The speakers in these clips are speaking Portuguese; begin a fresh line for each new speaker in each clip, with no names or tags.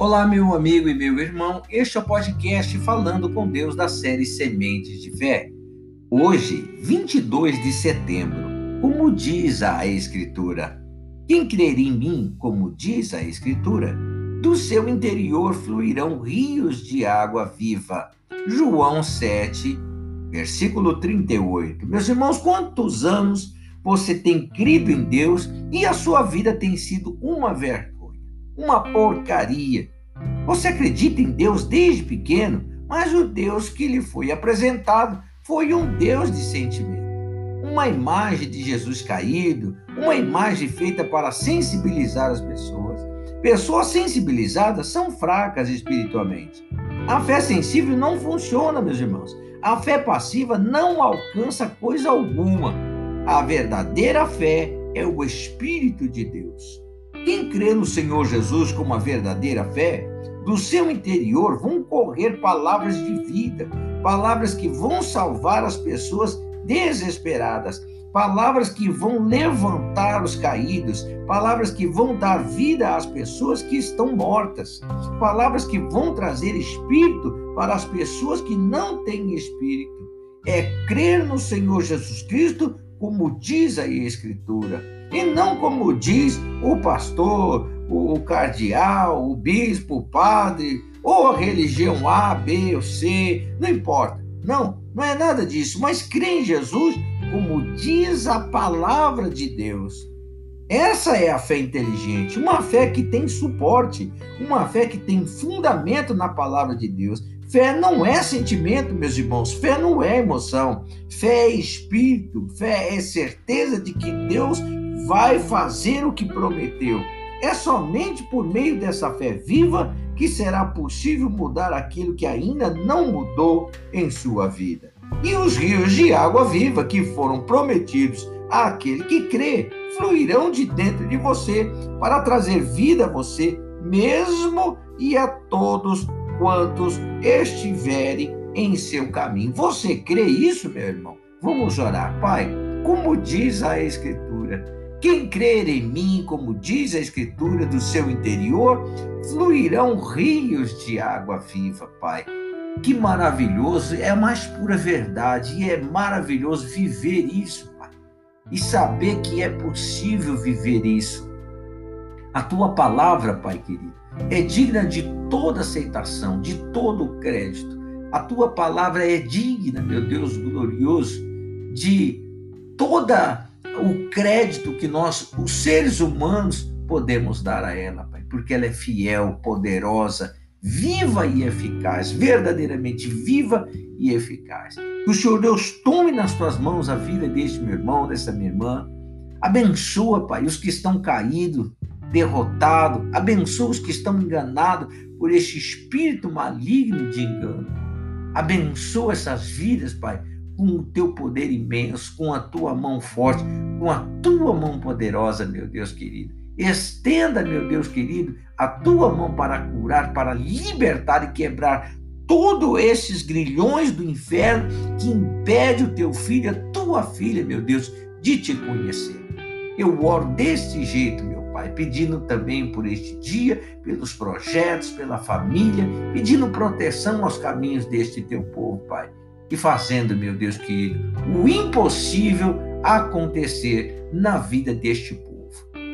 Olá, meu amigo e meu irmão. Este é o podcast Falando com Deus da série Sementes de Fé. Hoje, 22 de setembro, como diz a Escritura: Quem crer em mim, como diz a Escritura, do seu interior fluirão rios de água viva. João 7, versículo 38. Meus irmãos, quantos anos você tem crido em Deus e a sua vida tem sido uma vergonha? uma porcaria. Você acredita em Deus desde pequeno, mas o Deus que lhe foi apresentado foi um Deus de sentimento. Uma imagem de Jesus caído, uma imagem feita para sensibilizar as pessoas. Pessoas sensibilizadas são fracas espiritualmente. A fé sensível não funciona, meus irmãos. A fé passiva não alcança coisa alguma. A verdadeira fé é o Espírito de Deus. Quem crê no Senhor Jesus com uma verdadeira fé, do seu interior vão correr palavras de vida, palavras que vão salvar as pessoas desesperadas, palavras que vão levantar os caídos, palavras que vão dar vida às pessoas que estão mortas, palavras que vão trazer espírito para as pessoas que não têm espírito. É crer no Senhor Jesus Cristo, como diz a Escritura e não como diz o pastor, o cardeal, o bispo, o padre, ou a religião A, B ou C, não importa. Não, não é nada disso, mas crê em Jesus como diz a palavra de Deus. Essa é a fé inteligente, uma fé que tem suporte, uma fé que tem fundamento na palavra de Deus. Fé não é sentimento, meus irmãos, fé não é emoção, fé é espírito, fé é certeza de que Deus vai fazer o que prometeu. É somente por meio dessa fé viva que será possível mudar aquilo que ainda não mudou em sua vida. E os rios de água viva que foram prometidos àquele que crê fluirão de dentro de você para trazer vida a você mesmo e a todos quantos estiverem em seu caminho. Você crê isso, meu irmão? Vamos orar, Pai. Como diz a Escritura, quem crer em mim, como diz a Escritura, do seu interior, fluirão rios de água viva, Pai. Que maravilhoso, é a mais pura verdade e é maravilhoso viver isso, Pai. E saber que é possível viver isso. A tua palavra, Pai querido, é digna de toda aceitação, de todo crédito. A tua palavra é digna, meu Deus glorioso, de toda o crédito que nós, os seres humanos, podemos dar a ela, Pai, porque ela é fiel, poderosa, viva e eficaz, verdadeiramente viva e eficaz. Que o Senhor Deus tome nas tuas mãos a vida deste meu irmão, dessa minha irmã. Abençoa, Pai, os que estão caídos, derrotados. Abençoa os que estão enganados por este espírito maligno de engano. Abençoa essas vidas, Pai, com o teu poder imenso, com a tua mão forte, com a tua mão poderosa, meu Deus querido. Estenda, meu Deus querido, a tua mão para curar, para libertar e quebrar todos esses grilhões do inferno que impede o teu filho, a tua filha, meu Deus, de te conhecer. Eu oro deste jeito, meu Pai, pedindo também por este dia, pelos projetos, pela família, pedindo proteção aos caminhos deste teu povo, Pai e fazendo, meu Deus querido, o impossível acontecer na vida deste povo.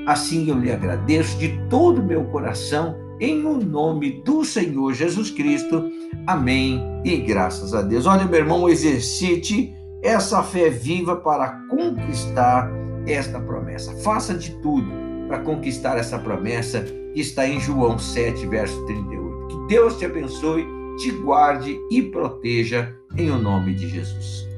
Assim eu lhe agradeço de todo o meu coração, em o nome do Senhor Jesus Cristo. Amém e graças a Deus. Olha, meu irmão, exercite essa fé viva para conquistar esta promessa. Faça de tudo para conquistar essa promessa que está em João 7, verso 38. Que Deus te abençoe te guarde e proteja em o nome de Jesus.